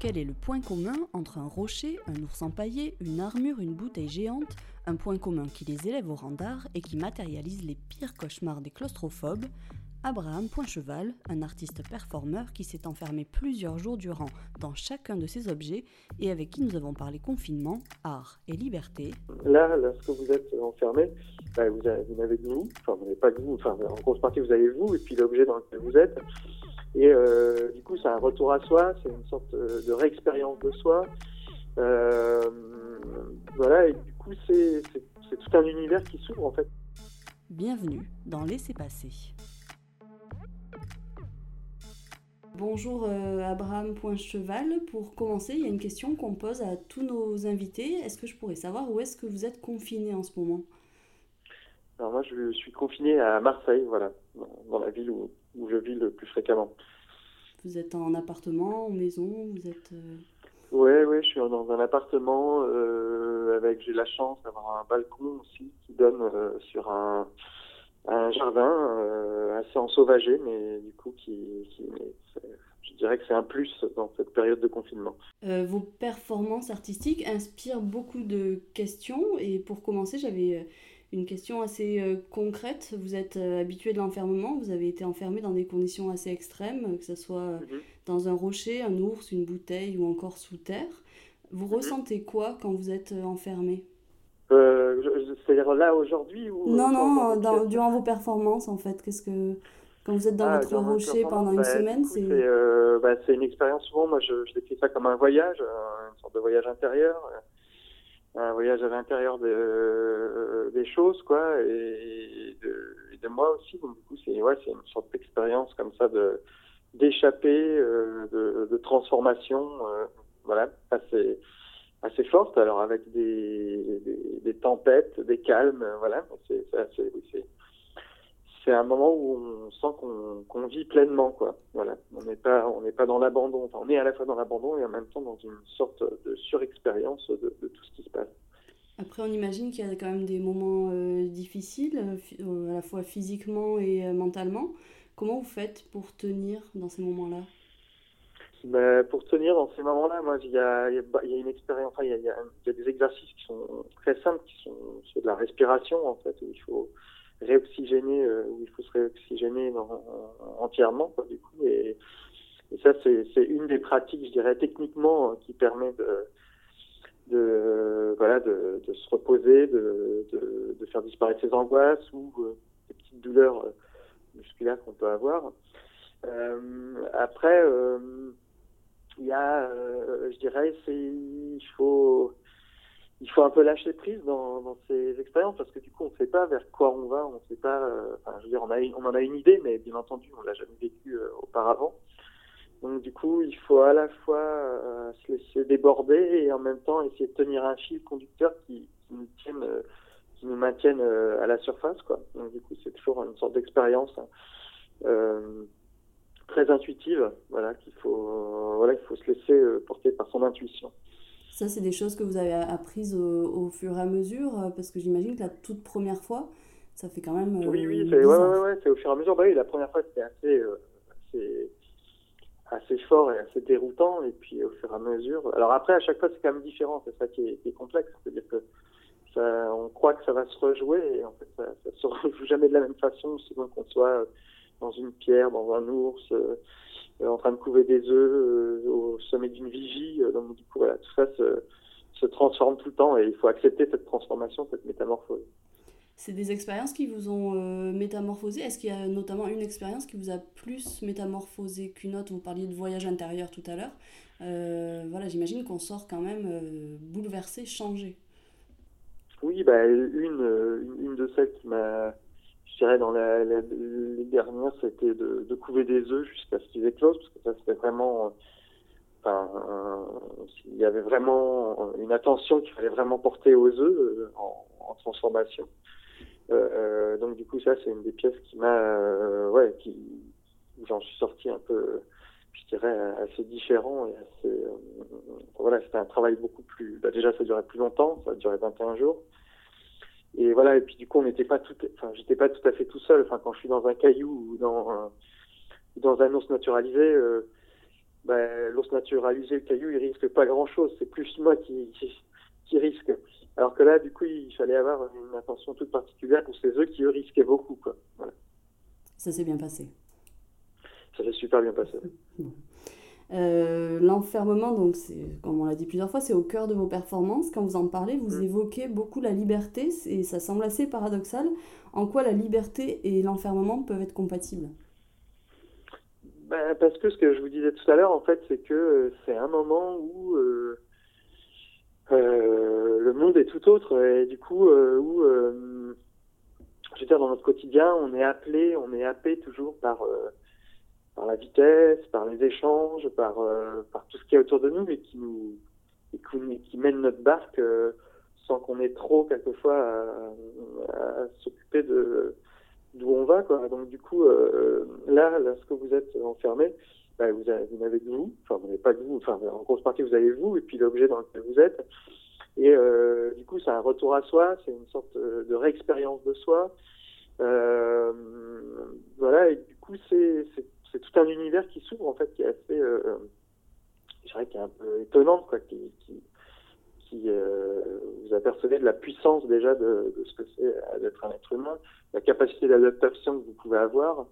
Quel est le point commun entre un rocher, un ours empaillé, une armure, une bouteille géante? Un point commun qui les élève au rang d'art et qui matérialise les pires cauchemars des claustrophobes Abraham Poincheval, un artiste performeur qui s'est enfermé plusieurs jours durant dans chacun de ses objets et avec qui nous avons parlé confinement, art et liberté. Là, lorsque vous êtes enfermé, bah, vous, n'avez que vous, enfin vous n'avez pas que vous, enfin en grosse partie vous avez vous et puis l'objet dans lequel vous êtes. Et euh, du coup, c'est un retour à soi, c'est une sorte euh, de réexpérience de soi. Euh, voilà, et du coup, c'est tout un univers qui s'ouvre en fait. Bienvenue dans Laissez passer. Bonjour Abraham Poincheval. Pour commencer, il y a une question qu'on pose à tous nos invités. Est-ce que je pourrais savoir où est-ce que vous êtes confiné en ce moment? Alors moi, je suis confiné à Marseille, voilà, dans la ville où, où je vis le plus fréquemment. Vous êtes en appartement, en maison Vous êtes Oui, euh, ouais, je suis dans un appartement euh, avec j'ai la chance d'avoir un balcon aussi qui donne euh, sur un, un jardin assez ensauvagé, mais du coup qui, qui je dirais que c'est un plus dans cette période de confinement. vos performances artistiques inspirent beaucoup de questions et pour commencer, j'avais une question assez euh, concrète. Vous êtes euh, habitué de l'enfermement, vous avez été enfermé dans des conditions assez extrêmes, que ce soit euh, mhm. dans un rocher, un ours, une bouteille ou encore sous terre. Vous mhm. ressentez quoi quand vous êtes enfermé? C'est-à-dire là aujourd'hui ou Non, non, durant vos performances en fait. Qu'est-ce que quand vous êtes dans ah, votre rocher pendant une bah, semaine, c'est bah, une expérience souvent. Moi, je, je décris ça comme un voyage, une sorte de voyage intérieur un voyage à l'intérieur de, euh, des choses, quoi, et de, de, moi aussi. Donc, du coup, c'est ouais, une sorte d'expérience comme ça de d'échapper, euh, de, de, transformation, euh, voilà, assez assez forte. Alors avec des, des, des tempêtes, des calmes, voilà, c'est assez, c'est c'est un moment où on sent qu'on vit pleinement, quoi. Voilà, on n'est pas, on n'est pas dans l'abandon. Enfin, on est à la fois dans l'abandon et en même temps dans une sorte de surexpérience de, de, tout ce qui se passe. Après, on imagine qu'il y a quand même des moments euh, difficiles, euh, à la fois physiquement et euh, mentalement. Comment vous faites pour tenir dans ces moments-là? Ben, Pour tenir dans ces moments-là, moi, il y a, y a, une expérience, il y a, y a, des exercices qui sont très simples, qui sont de la respiration, en fait, où il faut réoxygéner, euh, où il faut se réoxygéner entièrement, quoi, du coup. Et, ça, c'est une des pratiques, je dirais, techniquement, hein, qui permet de, voilà, de, se reposer, de, faire disparaître ses angoisses ou euh, des petites douleurs euh, musculaires qu'on peut avoir. Euh, après, il y a, je dirais, il faut il faut un peu lâcher prise dans, dans ces expériences parce que du coup on ne sait pas vers quoi on va, on ne sait pas. Euh, enfin, je veux dire, on, a, on en a une idée, mais bien entendu on l'a jamais vécu euh, auparavant. Donc du coup il faut à la fois euh, se laisser déborder et en même temps essayer de tenir un fil conducteur qui, qui nous tienne, qui nous maintienne à la surface quoi. Donc du coup c'est toujours une sorte d'expérience. Hein. très intuitive, voilà qu'il faut, voilà il faut se laisser porter par son intuition. Ça, c'est des choses que vous avez apprises au, fur et à mesure, euh, parce que j'imagine que la toute première fois, ça fait quand même. oui, oui, c'est ouais, ouais, au fur et à mesure. Bah oui, la première fois, c'était assez, euh, assez, assez, fort et assez déroutant, et puis au fur et à mesure. Alors après, à chaque fois, c'est quand même différent, c'est ça qui est, complexe. C'est-à-dire que ça, on croit que ça va se rejouer, et en fait, ça ne se rejoue jamais de la même façon, selon qu'on soit dans une pierre, dans un ours. Euh, euh, en train de couver des œufs euh, au sommet d'une vigie. Donc du coup, voilà, tout ça se, se transforme tout le temps et il faut accepter cette transformation, cette métamorphose. C'est des expériences qui vous ont métamorphosé? Est-ce qu'il y a notamment une expérience qui vous a plus métamorphosé qu'une autre? Vous parliez de voyage intérieur tout à l'heure. Euh, voilà, j'imagine qu'on sort quand même bouleversé, changé. Oui, bah, une, une de celles qui m'a dirais dans les dernières, c'était de, couver des œufs jusqu'à ce qu'ils éclosent, parce que ça c'était vraiment, enfin, il y avait vraiment une attention qu'il fallait vraiment porter aux œufs euh, en, transformation. Euh, euh, donc du coup, ça c'est une des pièces qui m'a, euh, ouais, qui, j'en suis sorti un peu, je dirais assez différent assez, voilà, c'était un travail beaucoup plus. Bah, déjà, ça durait plus longtemps, ça duré 21 jours. Et voilà, et puis du coup, on n'était pas tout, enfin, j'étais pas tout à fait tout seul. Enfin, quand je suis dans un caillou ou dans un, dans un ours naturalisé, euh, ben, l'ours naturalisé, le caillou, il risque pas grand-chose. C'est plus moi qui, qui, risque. Alors que là, du coup, il fallait avoir une attention toute particulière pour ces œufs qui, eux, risquaient beaucoup. Quoi. Ça s'est bien passé. Ça s'est super bien passé. Euh, l'enfermement, donc, comme on l'a dit plusieurs fois, c'est au cœur de vos performances. Quand vous en parlez, vous mm. évoquez beaucoup la liberté, et ça semble assez paradoxal. En quoi la liberté et l'enfermement peuvent être compatibles? Ben, Parce que ce que je vous disais tout à l'heure, en fait, c'est que euh, c'est un moment où euh, le monde est tout autre, et du coup, où, je veux dire, dans notre quotidien, on est appelé, on est happé toujours par par la vitesse, par les échanges, par, euh, par tout ce qui est autour de nous et qui nous qui, mène notre barque euh, sans qu'on ait trop quelquefois à, s'occuper de d'où on va. Donc du coup euh, là, lorsque vous êtes enfermé, bah, vous, n'avez de vous, enfin vous n'avez pas de vous, enfin en grosse partie vous avez vous et puis l'objet dans lequel vous êtes. Et du coup, c'est un retour à soi, c'est une sorte de réexpérience de soi. voilà, et du coup, c'est tout un univers qui s'ouvre en fait, qui est assez, euh, je dirais, qui est un peu étonnante, quoi, qui, qui, euh, vous apercevez de la puissance déjà de, ce que c'est d'être un être humain, la capacité d'adaptation que vous pouvez avoir,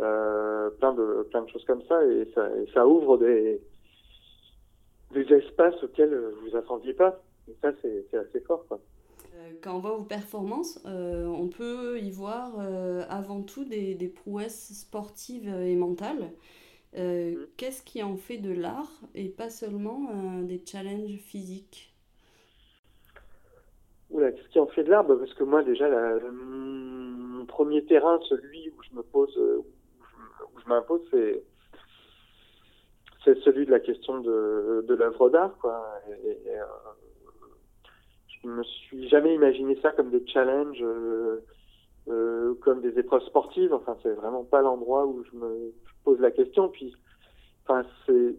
euh, plein de plein de choses comme ça, et ça, ouvre des des espaces auxquels vous vous attendiez pas. Et ça, c'est assez fort. Euh, quand on voit vos performances, euh, on peut y voir euh, avant tout des, des, prouesses sportives et mentales. Mm. Qu'est-ce qui en fait de l'art et pas seulement des challenges physiques? Oula, qu'est-ce qui en fait de l'art? Bah, Parce que moi, déjà, mon premier terrain, celui où je me pose, où je, m'impose, c'est c'est celui de la question de, de l'œuvre d'art, quoi. Et, je me suis jamais imaginé ça comme des challenges, euh, euh, comme des épreuves sportives. Enfin, c'est vraiment pas l'endroit où je me pose la question. Puis, enfin, c'est,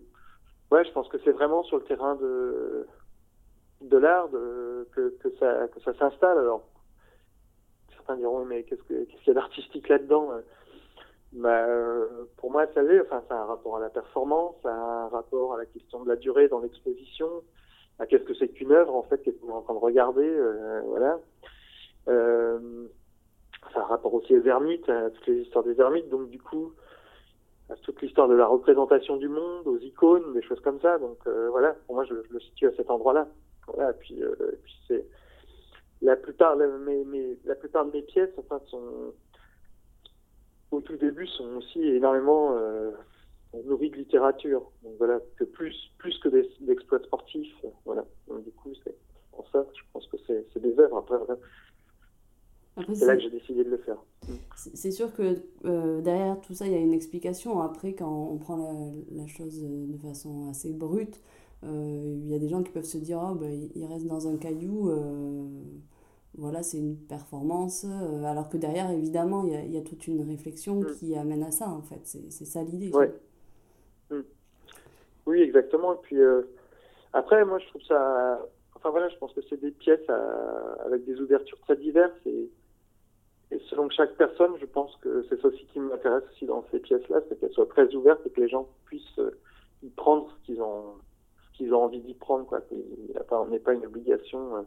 ouais, je pense que c'est vraiment sur le terrain de de l'art que, que ça que ça s'installe. Alors, certains diront mais qu'est-ce que qu'est-ce qu'il y a d'artistique là-dedans bah, pour moi, ça l'est. Enfin, ça a un rapport à la performance, ça a un rapport à la question de la durée dans l'exposition, à qu'est-ce que c'est qu'une œuvre en fait qu'est-ce qu'on est en train de regarder euh, voilà. Euh, ça a rapport aussi aux ermites à toutes les histoires des ermites donc du coup à toute l'histoire de la représentation du monde aux icônes des choses comme ça donc euh, voilà. Pour moi je, le situe à cet endroit là voilà et puis, puis c'est la plupart la plupart de mes pièces enfin sont au tout début sont aussi énormément nourri de littérature. Donc voilà, que plus, plus que d'exploits sportifs. Voilà. Donc du coup, c'est pour ça, je pense que c'est des œuvres. Après, c'est là que j'ai décidé de le faire. C'est sûr que euh, derrière tout ça, il y a une explication. Après, quand on prend la, chose de façon assez brute, euh, il y a des gens qui peuvent se dire oh, ben, il reste dans un caillou, euh, voilà, c'est une performance. alors que derrière, évidemment, il y a, y a toute une réflexion mm. qui amène à ça, en fait. C'est ça l'idée. Ouais. Oui, exactement. Et puis euh, après, moi, je trouve ça. Enfin voilà, je pense que c'est des pièces avec des ouvertures très diverses et, et selon chaque personne, je pense que c'est ça aussi qui m'intéresse aussi dans ces pièces-là, c'est qu'elles soient très ouvertes et que les gens puissent euh, y prendre ce qu'ils ont, qu'ils ont envie d'y prendre. Quoi. On n'est pas une obligation euh,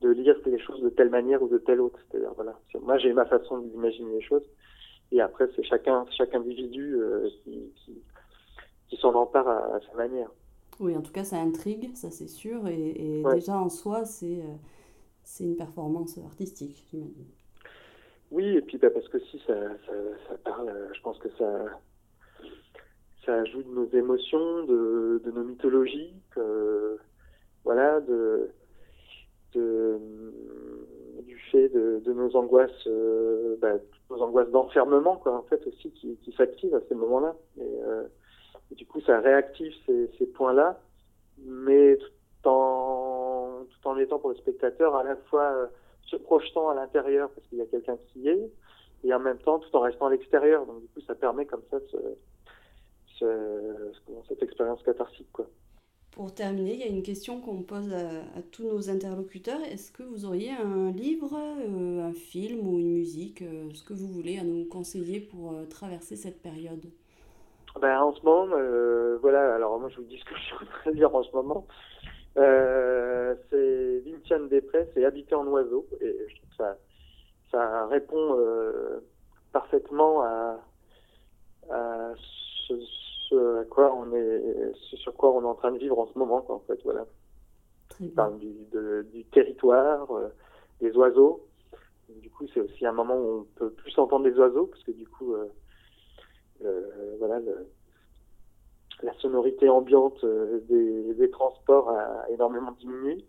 de lire les choses de telle manière ou de telle autre. C'est-à-dire voilà, moi j'ai ma façon d'imaginer les choses et après c'est chacun, chaque individu qui, qui qui s'en empare à, sa manière. Oui, en tout cas, ça intrigue, ça c'est sûr. Et, déjà en soi, c'est euh, c'est une performance artistique, j'imagine. Oui, et puis bah, parce que si ça, ça, ça, parle, euh, je pense que ça, ça ajoute nos émotions, de, de nos mythologies, voilà, de, de, du fait de, de nos angoisses, euh, bah, nos angoisses d'enfermement, quoi, en fait, aussi, qui, qui s'activent à ces moments-là. Et, du coup, ça réactive ces, points-là, mais tout en, tout en étant pour le spectateur à la fois euh, se projetant à l'intérieur parce qu'il y a quelqu'un qui y est, et en même temps tout en restant à l'extérieur. Donc du coup, ça permet comme ça ce, ce, cette expérience cathartique. Quoi. Pour terminer, il y a une question qu'on pose à, tous nos interlocuteurs. Est-ce que vous auriez un livre, euh, un film ou une musique, euh, ce que vous voulez, à nous conseiller pour traverser cette période? Ben, En ce moment, euh, voilà, alors moi je vous dis ce que je suis en train de lire en ce moment. Euh, c'est Vinciane Després et Habiter en oiseau. Et je trouve que ça, ça répond euh, parfaitement à, à ce, ce, à quoi on est, ce sur quoi on est en train de vivre en ce moment, quoi, en fait, voilà. Il parle du, de, du territoire, euh, des oiseaux. Du coup, c'est aussi un moment où on peut plus entendre les oiseaux, parce que du coup, euh, voilà, la sonorité ambiante euh, des, transports a énormément diminué.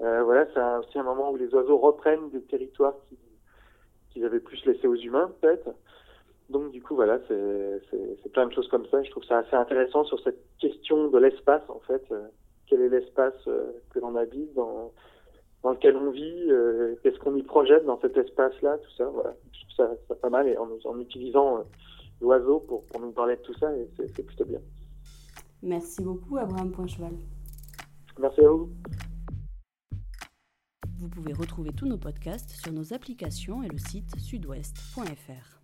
Euh, voilà, c'est aussi un moment où les oiseaux reprennent des territoires qu'ils qui avaient plus laissés aux humains, peut-être. Donc, du coup, voilà, c'est plein de choses comme ça. Je trouve ça assez intéressant sur cette question de l'espace, en fait. Euh, quel est l'espace que l'on habite, dans, dans lequel on vit, qu'est-ce qu'on y projette dans cet espace-là, tout ça. Voilà, je trouve ça, pas mal et en utilisant l'oiseau pour, pour nous parler de tout ça, et c'est plutôt bien. Merci beaucoup, Abraham Poincheval. Merci à vous. Vous pouvez retrouver tous nos podcasts sur nos applications et le site sudouest.fr.